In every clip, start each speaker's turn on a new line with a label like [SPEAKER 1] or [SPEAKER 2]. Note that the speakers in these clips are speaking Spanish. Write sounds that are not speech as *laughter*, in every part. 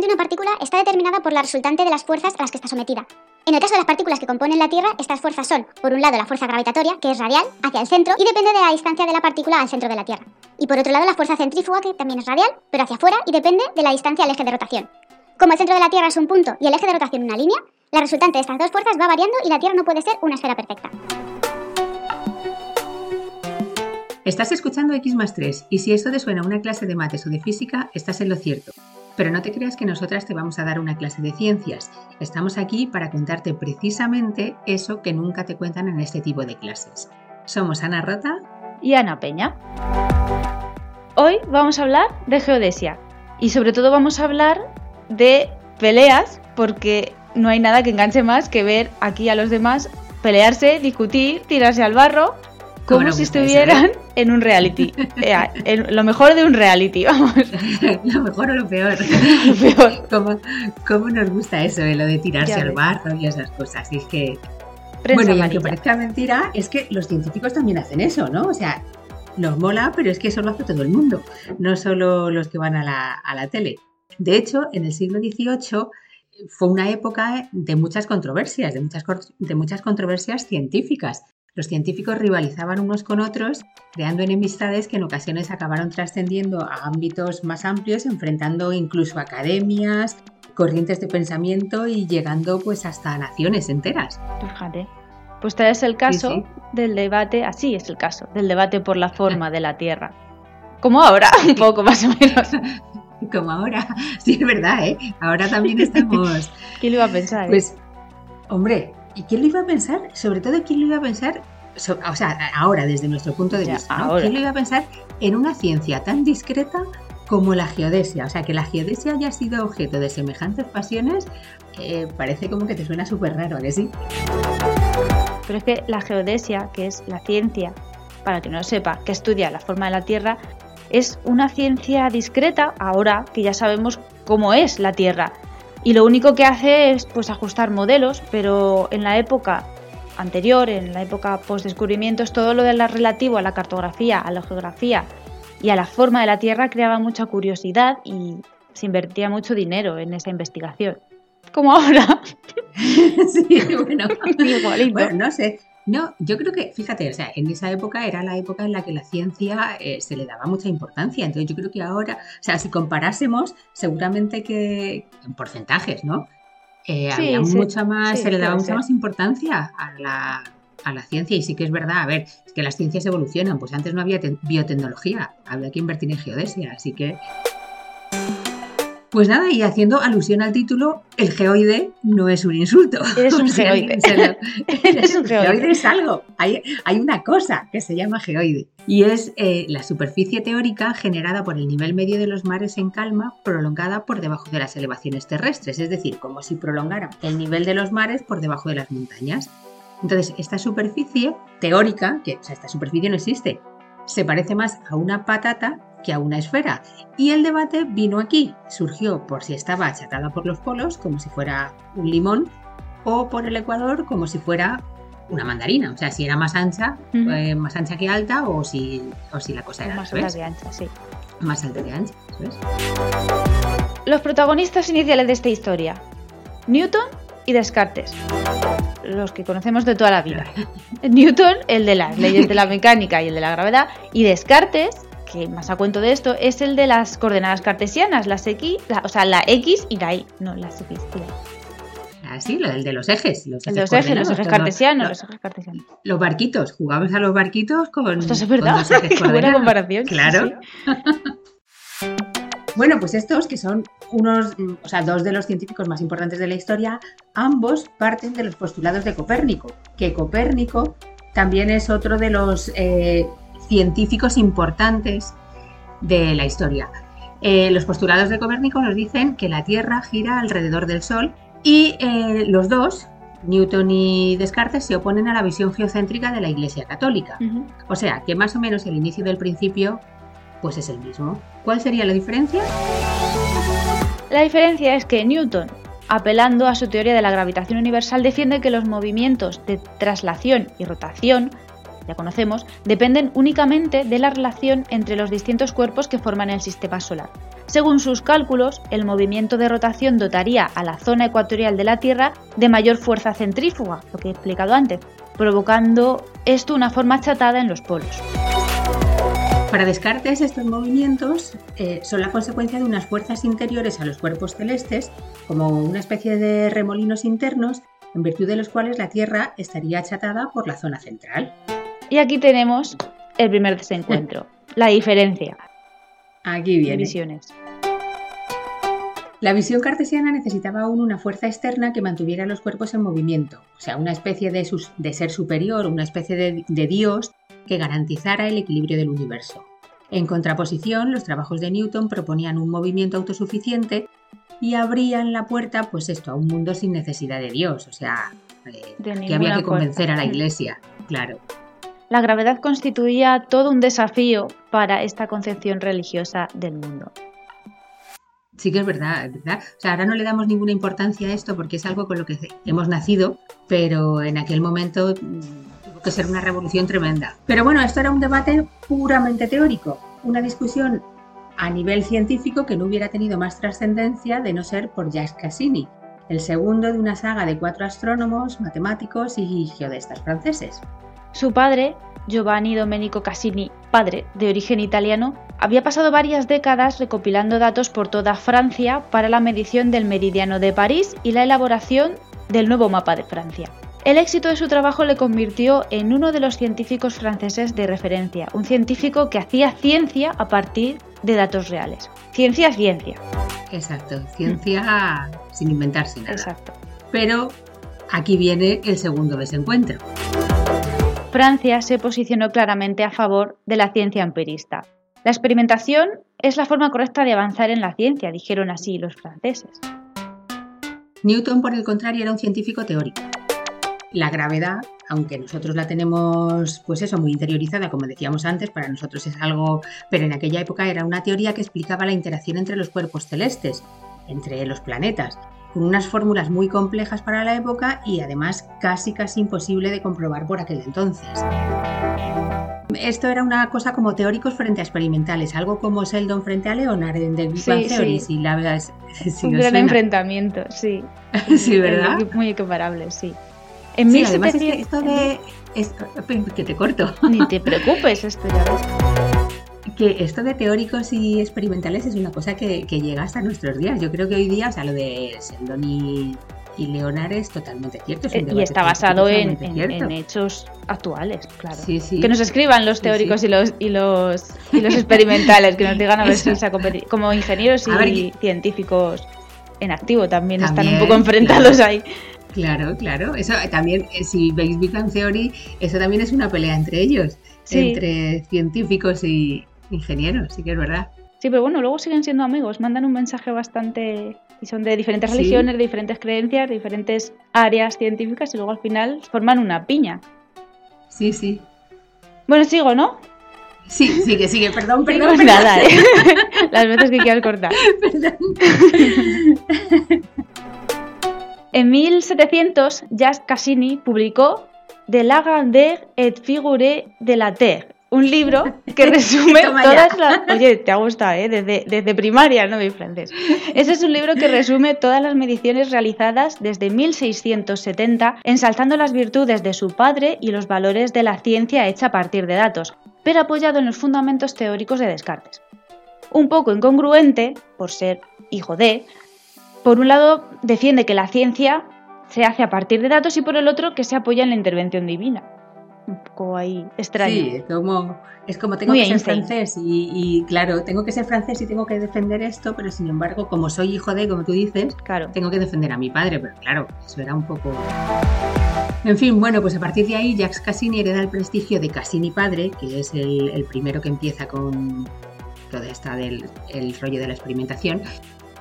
[SPEAKER 1] de una partícula está determinada por la resultante de las fuerzas a las que está sometida. En el caso de las partículas que componen la Tierra, estas fuerzas son, por un lado, la fuerza gravitatoria, que es radial, hacia el centro, y depende de la distancia de la partícula al centro de la Tierra. Y por otro lado, la fuerza centrífuga, que también es radial, pero hacia afuera y depende de la distancia al eje de rotación. Como el centro de la Tierra es un punto y el eje de rotación una línea, la resultante de estas dos fuerzas va variando y la Tierra no puede ser una esfera perfecta.
[SPEAKER 2] Estás escuchando X más 3 y si esto te suena a una clase de mates o de física, estás en lo cierto. Pero no te creas que nosotras te vamos a dar una clase de ciencias. Estamos aquí para contarte precisamente eso que nunca te cuentan en este tipo de clases. Somos Ana Rota
[SPEAKER 3] y Ana Peña. Hoy vamos a hablar de geodesia y sobre todo vamos a hablar de peleas porque no hay nada que enganche más que ver aquí a los demás pelearse, discutir, tirarse al barro como si estuvieran en un reality. *laughs* Eh, lo mejor de un reality, vamos.
[SPEAKER 2] lo mejor o lo peor. *laughs*
[SPEAKER 3] lo peor.
[SPEAKER 2] ¿Cómo, nos gusta eso, lo de tirarse al barro y esas cosas? Y es que. bueno, y aunque parezca mentira, es que los científicos también hacen eso, ¿no? O sea, nos mola, pero es que eso lo hace todo el mundo, no solo los que van a la, a la tele. De hecho, en el siglo XVIII fue una época de muchas controversias, de muchas, de muchas controversias científicas. Los científicos rivalizaban unos con otros, creando enemistades que en ocasiones acabaron trascendiendo a ámbitos más amplios, enfrentando incluso academias, corrientes de pensamiento y llegando pues hasta naciones enteras.
[SPEAKER 3] Fíjate. Pues este es el caso del debate, así es el caso, del debate por la *laughs* forma de la Tierra. Como ahora, *laughs* un poco más o menos. *laughs*
[SPEAKER 2] Como ahora, sí es verdad, ¿eh? Ahora también estamos...
[SPEAKER 3] ¿Quién lo iba a pensar?
[SPEAKER 2] Eh? Pues, hombre, ¿Y quién lo iba a pensar? Sobre todo, ¿quién lo iba a pensar? o sea, ahora, desde nuestro punto de vista, ¿quién lo iba a pensar en una ciencia tan discreta como la geodesia? O sea, que la geodesia haya sido objeto de semejantes pasiones, eh, parece como que te suena súper raro, ¿a que sí?
[SPEAKER 3] Pero es que la geodesia, que es la ciencia, para que no lo sepa, que estudia la forma de la Tierra, es una ciencia discreta ahora que ya sabemos cómo es la Tierra y lo único que hace es pues ajustar modelos, pero en la época anterior, en la época post-descubrimientos, todo lo de la relativo a la cartografía, a la geografía y a la forma de la Tierra creaba mucha curiosidad y se invertía mucho dinero en esa investigación. Como ahora. *laughs*
[SPEAKER 2] sí, bueno, *laughs* bueno, no sé. No, yo creo que, fíjate, o sea, en esa época era la época en la que la ciencia eh, se le daba mucha importancia. Entonces yo creo que ahora, o sea, si comparásemos, seguramente que en porcentajes, ¿no? Eh, había mucha más, se le daba mucha más importancia a la, a la ciencia y sí que es verdad, a ver, es que las ciencias evolucionan, pues antes no había biotecnología, había que invertir en geodesia, así que pues nada, y haciendo alusión al título, el geoide no es un insulto. *laughs*
[SPEAKER 3] Es un *laughs* geoide. *laughs*
[SPEAKER 2] es un geoide. es algo. Hay, una cosa que se llama geoide. Y es eh, la superficie teórica generada por el nivel medio de los mares en calma, prolongada por debajo de las elevaciones terrestres. Es decir, como si prolongara el nivel de los mares por debajo de las montañas. Entonces, esta superficie teórica, que o sea, esta superficie no existe, se parece más a una patata que a una esfera. Y el debate vino aquí, surgió por si estaba achatada por los polos, como si fuera un limón, o por el ecuador, como si fuera una mandarina. O sea, si era más ancha, eh, más ancha que alta, o si, o si la cosa era
[SPEAKER 3] más alta que ancha, sí.
[SPEAKER 2] Más alta que ancha, ¿sabes?
[SPEAKER 3] Los protagonistas iniciales de esta historia: Newton y Descartes. Los que conocemos de toda la vida. *laughs* Newton, el de las leyes de la mecánica y el de la gravedad, y Descartes, que más a cuento de esto, es el de las coordenadas cartesianas, las X, o sea, la X y la Y, no las X y la Y.
[SPEAKER 2] Ah, sí, lo del de los ejes.
[SPEAKER 3] Los ejes, los ejes, los ejes cartesianos, los, ejes cartesianos.
[SPEAKER 2] Los barquitos, jugamos a los barquitos con.
[SPEAKER 3] Esto es verdad, *laughs* qué buena comparación.
[SPEAKER 2] Claro. *laughs* bueno, pues estos que son unos, o sea, dos de los científicos más importantes de la historia, ambos parten de los postulados de Copérnico, que Copérnico también es otro de los eh, científicos importantes de la historia. Eh, los postulados de Copérnico nos dicen que la Tierra gira alrededor del Sol y eh, los dos, Newton y Descartes, se oponen a la visión geocéntrica de la Iglesia Católica. O sea, que más o menos el inicio del principio pues es el mismo. ¿Cuál sería la diferencia?
[SPEAKER 3] La diferencia es que Newton, apelando a su teoría de la gravitación universal, defiende que los movimientos de traslación y rotación ya conocemos, dependen únicamente de la relación entre los distintos cuerpos que forman el sistema solar. Según sus cálculos, el movimiento de rotación dotaría a la zona ecuatorial de la Tierra de mayor fuerza centrífuga, lo que he explicado antes, provocando esto una forma achatada en los polos.
[SPEAKER 2] Para Descartes, estos movimientos eh, son la consecuencia de unas fuerzas interiores a los cuerpos celestes, como una especie de remolinos internos, en virtud de los cuales la Tierra estaría achatada por la zona central.
[SPEAKER 3] Y aquí tenemos el primer desencuentro, *laughs* la diferencia.
[SPEAKER 2] Aquí viene.
[SPEAKER 3] Visiones.
[SPEAKER 2] La visión cartesiana necesitaba aún una fuerza externa que mantuviera los cuerpos en movimiento, o sea, una especie de, de ser superior, una especie de, de Dios que garantizara el equilibrio del universo. En contraposición, los trabajos de Newton proponían un movimiento autosuficiente y abrían la puerta, pues esto, a un mundo sin necesidad de Dios, o sea, eh, que había que convencer a la Iglesia, claro.
[SPEAKER 3] La gravedad constituía todo un desafío para esta concepción religiosa del mundo.
[SPEAKER 2] Sí que es verdad, ¿verdad? O sea, ahora no le damos ninguna importancia a esto porque es algo con lo que hemos nacido, pero en aquel momento que ser una revolución tremenda. Pero bueno, esto era un debate puramente teórico, una discusión a nivel científico que no hubiera tenido más trascendencia de no ser por Jacques Cassini, el segundo de una saga de cuatro astrónomos, matemáticos y geodestas franceses.
[SPEAKER 3] Su padre, Giovanni Domenico Cassini, padre de origen italiano, había pasado varias décadas recopilando datos por toda Francia para la medición del meridiano de París y la elaboración del nuevo mapa de Francia. El éxito de su trabajo le convirtió en uno de los científicos franceses de referencia, un científico que hacía ciencia a partir de datos reales. Ciencia, ciencia.
[SPEAKER 2] Exacto, ciencia sin inventarse nada.
[SPEAKER 3] Exacto.
[SPEAKER 2] Pero aquí viene el segundo desencuentro.
[SPEAKER 3] Francia se posicionó claramente a favor de la ciencia empirista. La experimentación es la forma correcta de avanzar en la ciencia, dijeron así los franceses.
[SPEAKER 2] Newton, por el contrario, era un científico teórico la gravedad, aunque nosotros la tenemos, pues eso, muy interiorizada, como decíamos antes, para nosotros es algo, pero en aquella época era una teoría que explicaba la interacción entre los cuerpos celestes, entre los planetas, con unas fórmulas muy complejas para la época y además casi casi imposible de comprobar por aquel entonces. Esto era una cosa como teóricos frente a experimentales, algo como Sheldon frente a Leonard en The Big Bang Theory, si la *laughs*
[SPEAKER 3] Un gran enfrentamiento, sí. *laughs*
[SPEAKER 2] sí, ¿verdad?
[SPEAKER 3] Muy equiparable, sí.
[SPEAKER 2] En sí, además es que esto de... que te corto.
[SPEAKER 3] Ni te preocupes, esto ya ves.
[SPEAKER 2] Que esto de teóricos y experimentales es una cosa que, llega hasta nuestros días. Yo creo que hoy día, o sea, lo de Sheldon y, Leonard es totalmente cierto.
[SPEAKER 3] Eh, y está basado en, hechos actuales, claro. Sí, sí. Que nos escriban los teóricos y los y los y los experimentales, que nos digan a ver si se ha Como ingenieros y científicos en activo también, están un poco enfrentados ahí.
[SPEAKER 2] Claro, claro. Eso también, eh, si veis Big Bang Theory, eso también es una pelea entre ellos, entre científicos y ingenieros, sí que es verdad.
[SPEAKER 3] Sí, pero bueno, luego siguen siendo amigos, mandan un mensaje bastante... y son de diferentes religiones, de diferentes creencias, de diferentes áreas científicas y luego al final forman una piña.
[SPEAKER 2] Sí, sí.
[SPEAKER 3] Bueno, sigo, ¿no?
[SPEAKER 2] Sí, sigue, sigue, perdón, *laughs* perdón.
[SPEAKER 3] perdón. Nada, ¿eh? *laughs* Las veces que quieras cortar. Perdón. *laughs* En 1700, Jacques Cassini publicó De la grandeur et figure de la Terre, un libro que *laughs* resume todas las... Oye, te ha gustado, ¿eh? Desde, desde primaria, no mi francés. Ese es un libro que resume todas las mediciones realizadas desde 1670, ensalzando las virtudes de su padre y los valores de la ciencia hecha a partir de datos, pero apoyado en los fundamentos teóricos de Descartes. Un poco incongruente, por ser hijo de, por un lado, defiende que la ciencia se hace a partir de datos y por el otro que se apoya en la intervención divina. Un poco ahí extraño.
[SPEAKER 2] Sí, es como, es como tengo que ser francés y, claro, tengo que ser francés y tengo que defender esto, pero sin embargo, como soy hijo de, como tú dices,
[SPEAKER 3] claro.
[SPEAKER 2] tengo que defender a mi padre, pero claro, eso era un poco... En fin, bueno, pues a partir de ahí Jacques Cassini hereda el prestigio de Cassini padre, que es el, primero que empieza con toda esta del el rollo de la experimentación,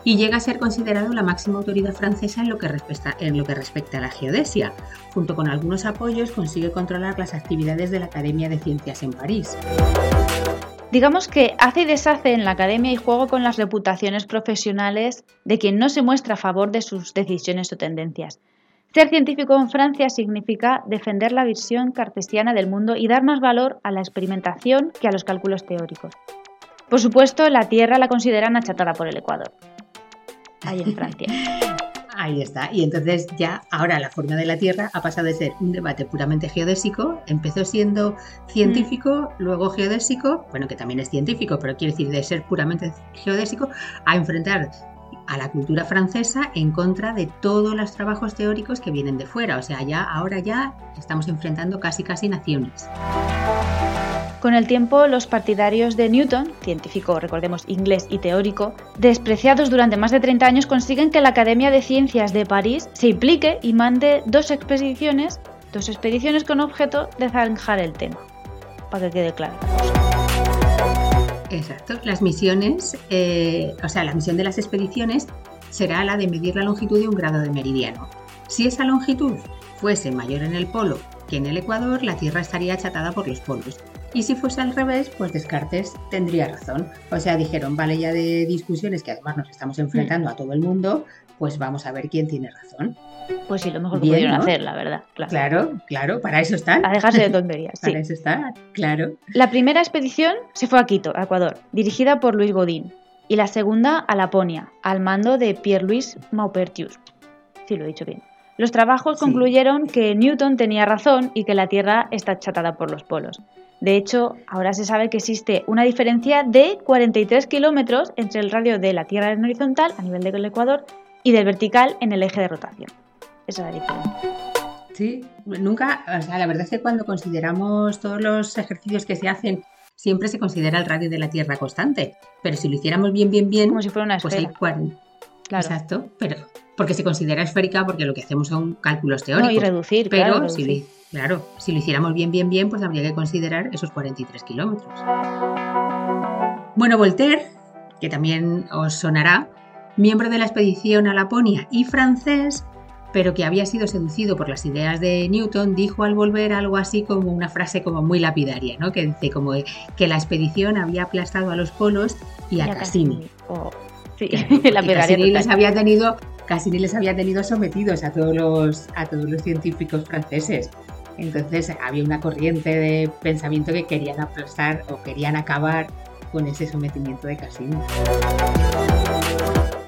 [SPEAKER 2] y llega a ser considerado la máxima autoridad francesa en lo, que respecta, a la geodesia. Junto con algunos apoyos consigue controlar las actividades de la Academia de Ciencias en París.
[SPEAKER 3] Digamos que hace y deshace en la academia y juego con las reputaciones profesionales de quien no se muestra a favor de sus decisiones o tendencias. Ser científico en Francia significa defender la visión cartesiana del mundo y dar más valor a la experimentación que a los cálculos teóricos. Por supuesto, la Tierra la consideran achatada por el Ecuador, ahí en Francia.
[SPEAKER 2] Ahí está. Y entonces ya ahora la forma de la Tierra ha pasado de ser un debate puramente geodésico, empezó siendo científico, luego geodésico, bueno, que también es científico, pero quiere decir de ser puramente geodésico, a enfrentar a la cultura francesa en contra de todos los trabajos teóricos que vienen de fuera. O sea, ya ahora ya estamos enfrentando casi casi naciones.
[SPEAKER 3] Con el tiempo, los partidarios de Newton, científico, recordemos, inglés y teórico, despreciados durante más de 30 años, consiguen que la Academia de Ciencias de París se implique y mande dos expediciones, dos expediciones con objeto de zanjar el tema, para que quede claro.
[SPEAKER 2] Exacto, las misiones, eh, o sea, la misión de las expediciones será la de medir la longitud de un grado de meridiano. Si esa longitud fuese mayor en el polo que en el Ecuador, la Tierra estaría achatada por los polos. Y si fuese al revés, pues Descartes tendría razón. O sea, dijeron, vale, ya de discusiones que además nos estamos enfrentando a todo el mundo, pues vamos a ver quién tiene razón.
[SPEAKER 3] Pues sí, lo mejor que pudieron hacer, la verdad.
[SPEAKER 2] Claro. claro, para eso están.
[SPEAKER 3] A dejarse de tonterías. *laughs*
[SPEAKER 2] para eso está, claro.
[SPEAKER 3] La primera expedición se fue a Quito, Ecuador, dirigida por Luis Godín. Y la segunda a Laponia, al mando de Pierre-Louis Maupertius. Sí, lo he dicho bien. Los trabajos concluyeron que Newton tenía razón y que la Tierra está achatada por los polos. De hecho, ahora se sabe que existe una diferencia de 43 kilómetros entre el radio de la Tierra en horizontal, a nivel del Ecuador, y del vertical en el eje de rotación. Esa es la diferencia.
[SPEAKER 2] Sí, nunca, o sea, la verdad es que cuando consideramos todos los ejercicios que se hacen, siempre se considera el radio de la Tierra constante. Pero si lo hiciéramos bien, bien, bien,
[SPEAKER 3] como si fuera una
[SPEAKER 2] pues hay 40. Claro. Exacto, pero porque se considera esférica porque lo que hacemos son cálculos teóricos.
[SPEAKER 3] y reducir,
[SPEAKER 2] pero
[SPEAKER 3] claro,
[SPEAKER 2] si, claro, si lo hiciéramos bien, bien, bien, pues habría que considerar esos 43 kilómetros. Bueno, Voltaire, que también os sonará, miembro de la expedición a Laponia y francés, pero que había sido seducido por las ideas de Newton, dijo al volver algo así como una frase como muy lapidaria, ¿no? Que dice como que la expedición había aplastado a los polos y a, Cassini.
[SPEAKER 3] Oh, sí, la *laughs* Cassini
[SPEAKER 2] les había tenido casi ni les había tenido sometidos a todos los, a todos los científicos franceses. Entonces había una corriente de pensamiento que querían aplastar o querían acabar con ese sometimiento de Cassini.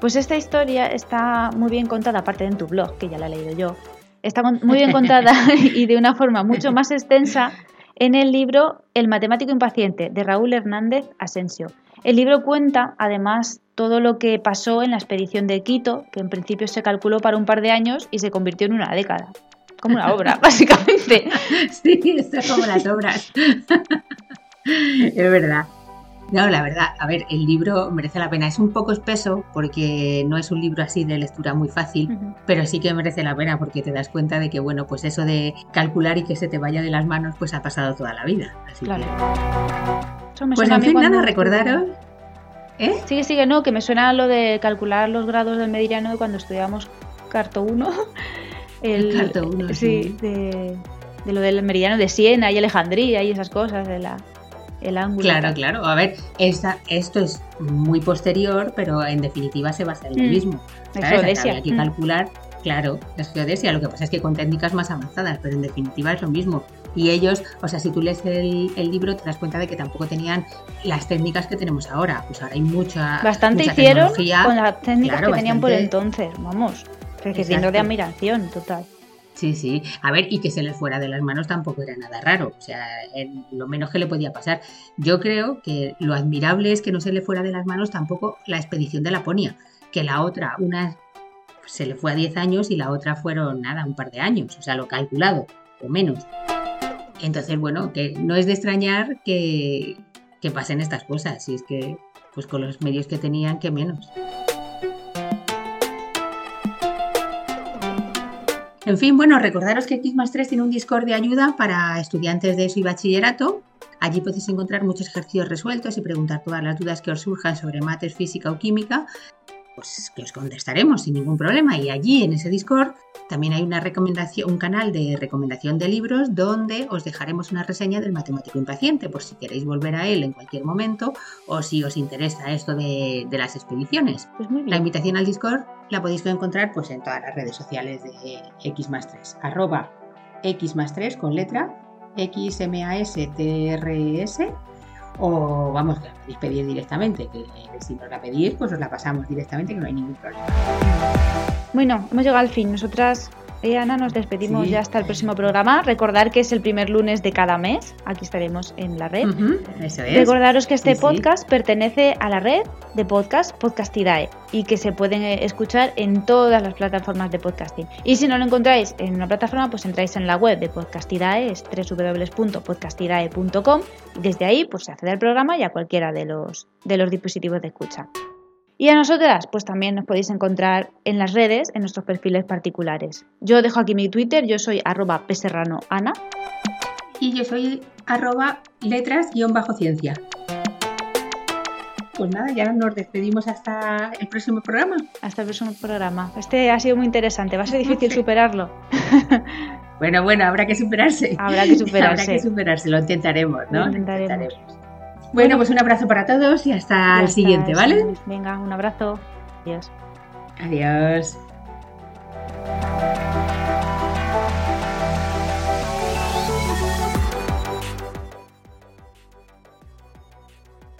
[SPEAKER 3] Pues esta historia está muy bien contada, aparte en tu blog, que ya la he leído yo. Está muy bien contada *laughs* y de una forma mucho más extensa en el libro El matemático impaciente de Raúl Hernández Asensio. El libro cuenta, además, todo lo que pasó en la expedición de Quito, que en principio se calculó para un par de años y se convirtió en una década. Como una obra, *laughs* básicamente.
[SPEAKER 2] Sí, esto es como las obras. *laughs* es verdad. No, la verdad, a ver, el libro merece la pena. Es un poco espeso porque no es un libro así de lectura muy fácil, pero sí que merece la pena porque te das cuenta de que, bueno, pues eso de calcular y que se te vaya de las manos, pues ha pasado toda la vida. Así claro. Pues en fin, nada, recordaros
[SPEAKER 3] ¿Eh? Sigue, sigue, no, que me suena lo de calcular los grados del meridiano de cuando estudiamos Carto 1.
[SPEAKER 2] El, Carto 1,
[SPEAKER 3] sí. De, lo del meridiano de Siena y Alejandría y esas cosas, de la, el ángulo.
[SPEAKER 2] Claro, claro. A ver, esta, esto es muy posterior, pero en definitiva se basa en lo mm. mismo. ¿sabes? Hay que mm. calcular, claro, es geodesia. Lo que pasa es que con técnicas más avanzadas, pero en definitiva es lo mismo. Y ellos, o sea, si tú lees el, libro, te das cuenta de que tampoco tenían las técnicas que tenemos ahora. Pues ahora hay mucha.
[SPEAKER 3] Bastante hicieron con las técnicas que tenían por entonces, vamos. Creciendo de admiración, total.
[SPEAKER 2] Sí, sí. A ver, y que se les fuera de las manos tampoco era nada raro. O sea, lo menos que le podía pasar. Yo creo que lo admirable es que no se le fuera de las manos tampoco la expedición de Laponia. Que la otra, una se le fue a 10 años y la otra fueron nada, un par de años. O sea, lo calculado, o menos. Entonces, bueno, que no es de extrañar que, pasen estas cosas, y es que, pues con los medios que tenían, que menos. En fin, bueno, recordaros que X más 3 tiene un Discord de ayuda para estudiantes de su y bachillerato. Allí podéis encontrar muchos ejercicios resueltos y preguntar todas las dudas que os surjan sobre mates, física o química pues que os contestaremos sin ningún problema. Y allí en ese Discord también hay una recomendación, un canal de recomendación de libros donde os dejaremos una reseña del matemático impaciente, por si queréis volver a él en cualquier momento o si os interesa esto de, las expediciones.
[SPEAKER 3] Pues
[SPEAKER 2] la invitación al Discord la podéis encontrar pues en todas las redes sociales de X 3, arroba X 3 con letra X M A S T R e S o vamos, que la directamente, que si nos la pedís, pues os la pasamos directamente, que no hay ningún problema.
[SPEAKER 3] Bueno, hemos llegado al fin. Nosotras y Ana, nos despedimos ya hasta el próximo programa. Recordar que es el primer lunes de cada mes. Aquí estaremos en la red. Recordaros que este podcast pertenece a la red de podcast Podcastidae y que se pueden eh, escuchar en todas las plataformas de podcasting. Y si no lo encontráis en una plataforma, pues entráis en la web de Podcastidae, es www.podcastidae.com. Desde ahí, pues se accede al programa y a cualquiera de los, de los dispositivos de escucha. Y a nosotras, pues también nos podéis encontrar en las redes, en nuestros perfiles particulares. Yo dejo aquí mi Twitter, yo soy arroba peserranoana.
[SPEAKER 2] Y yo soy arroba letras-ciencia. Pues nada, ya nos despedimos hasta el próximo programa.
[SPEAKER 3] Hasta el próximo programa. Este ha sido muy interesante, va a ser difícil *laughs* superarlo.
[SPEAKER 2] Bueno, bueno, habrá que superarse.
[SPEAKER 3] Habrá que superarse. *laughs*
[SPEAKER 2] habrá que superarse, lo intentaremos, ¿no? Lo intentaremos. Bueno, pues un abrazo para todos y hasta, el siguiente, ¿vale?
[SPEAKER 3] Venga, un abrazo. Adiós.
[SPEAKER 2] Adiós.